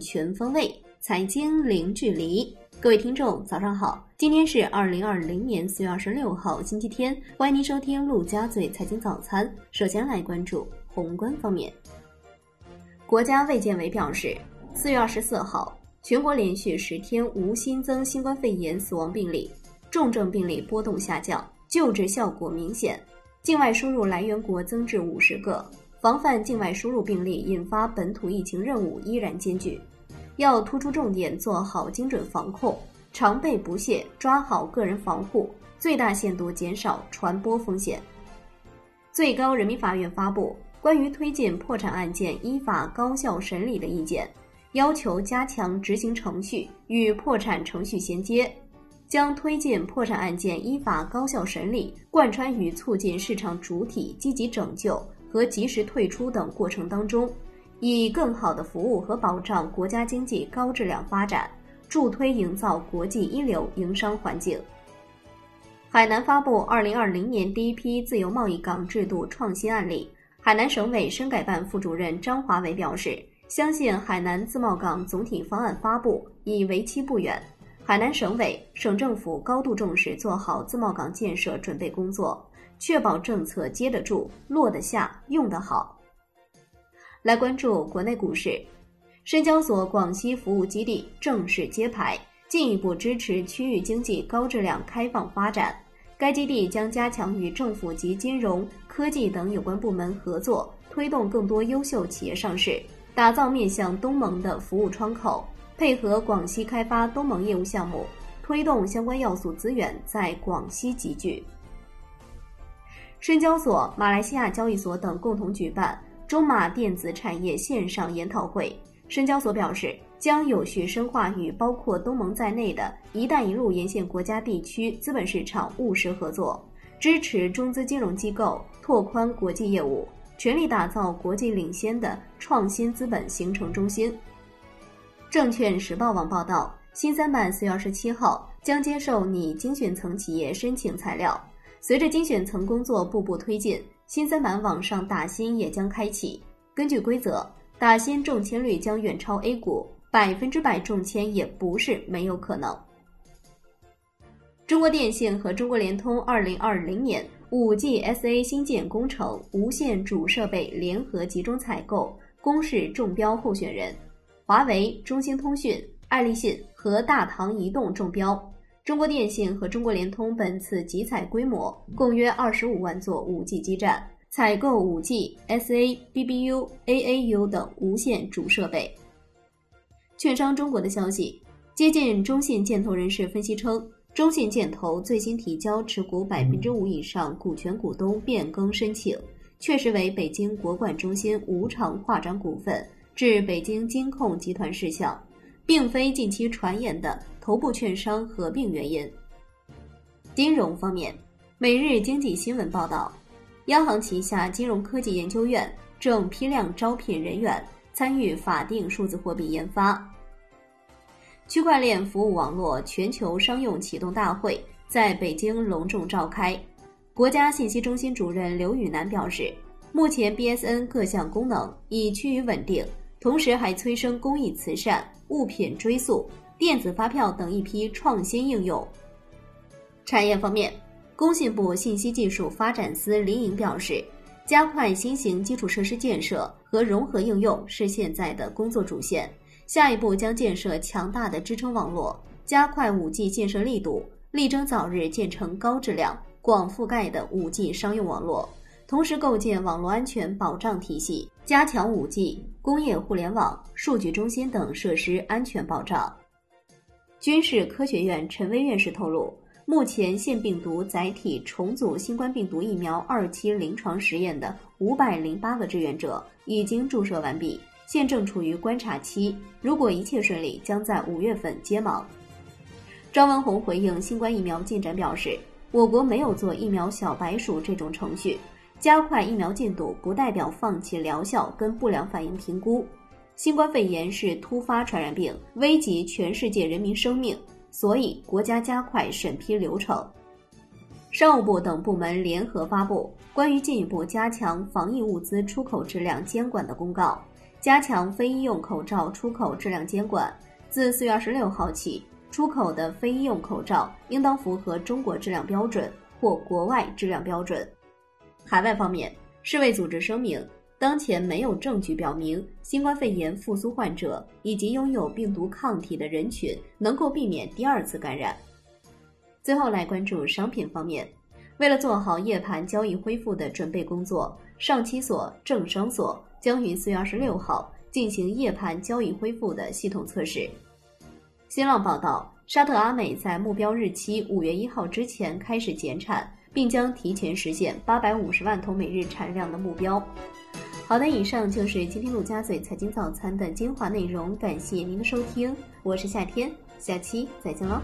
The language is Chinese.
全方位，财经零距离。各位听众，早上好！今天是二零二零年四月二十六号，星期天。欢迎您收听陆家嘴财经早餐。首先来关注宏观方面。国家卫健委表示，四月二十四号，全国连续十天无新增新冠肺炎死亡病例，重症病例波动下降，救治效果明显。境外输入来源国增至五十个，防范境外输入病例引发本土疫情任务依然艰巨。要突出重点做好精准防控，常备不懈抓好个人防护，最大限度减少传播风险。最高人民法院发布关于推进破产案件依法高效审理的意见，要求加强执行程序与破产程序衔接，将推进破产案件依法高效审理贯穿于促进市场主体积极拯救和及时退出等过程当中。以更好的服务和保障国家经济高质量发展，助推营造国际一流营商环境。海南发布二零二零年第一批自由贸易港制度创新案例。海南省委深改办副主任张华伟表示，相信海南自贸港总体方案发布已为期不远。海南省委、省政府高度重视做好自贸港建设准备工作，确保政策接得住、落得下、用得好。来关注国内股市，深交所广西服务基地正式揭牌，进一步支持区域经济高质量开放发展。该基地将加强与政府及金融科技等有关部门合作，推动更多优秀企业上市，打造面向东盟的服务窗口，配合广西开发东盟业务项目，推动相关要素资源在广西集聚。深交所、马来西亚交易所等共同举办。中马电子产业线上研讨会，深交所表示将有序深化与包括东盟在内的一带一路沿线国家地区资本市场务实合作，支持中资金融机构拓宽国际业务，全力打造国际领先的创新资本形成中心。证券时报网报道，新三板四月二十七号将接受拟精选层企业申请材料，随着精选层工作步步推进。新三板网上打新也将开启。根据规则，打新中签率将远超 A 股，百分之百中签也不是没有可能。中国电信和中国联通二零二零年五 G SA 新建工程无线主设备联合集中采购公示中标候选人，华为、中兴通讯、爱立信和大唐移动中标。中国电信和中国联通本次集采规模共约二十五万座 5G 基站，采购 5G SA、BBU、AAU 等无线主设备。券商中国的消息，接近中信建投人士分析称，中信建投最新提交持股百分之五以上股权股东变更申请，确实为北京国管中心无偿划转股份至北京金控集团事项。并非近期传言的头部券商合并原因。金融方面，《每日经济新闻》报道，央行旗下金融科技研究院正批量招聘人员参与法定数字货币研发。区块链服务网络全球商用启动大会在北京隆重召开。国家信息中心主任刘宇南表示，目前 BSN 各项功能已趋于稳定。同时还催生公益慈善、物品追溯、电子发票等一批创新应用。产业方面，工信部信息技术发展司林颖表示，加快新型基础设施建设和融合应用是现在的工作主线。下一步将建设强大的支撑网络，加快 5G 建设力度，力争早日建成高质量、广覆盖的 5G 商用网络。同时构建网络安全保障体系，加强 5G、工业互联网、数据中心等设施安全保障。军事科学院陈薇院士透露，目前腺病毒载体重组新冠病毒疫苗二期临床实验的五百零八个志愿者已经注射完毕，现正处于观察期。如果一切顺利，将在五月份接盲。张文宏回应新冠疫苗进展表示，我国没有做疫苗小白鼠这种程序。加快疫苗进度不代表放弃疗效跟不良反应评估。新冠肺炎是突发传染病，危及全世界人民生命，所以国家加快审批流程。商务部等部门联合发布关于进一步加强防疫物资出口质量监管的公告，加强非医用口罩出口质量监管。自四月二十六号起，出口的非医用口罩应当符合中国质量标准或国外质量标准。海外方面，世卫组织声明，当前没有证据表明新冠肺炎复苏患者以及拥有病毒抗体的人群能够避免第二次感染。最后来关注商品方面，为了做好夜盘交易恢复的准备工作，上期所、证商所将于四月二十六号进行夜盘交易恢复的系统测试。新浪报道，沙特阿美在目标日期五月一号之前开始减产。并将提前实现八百五十万桶每日产量的目标。好的，以上就是今天陆家嘴财经早餐的精华内容，感谢您的收听，我是夏天，下期再见喽。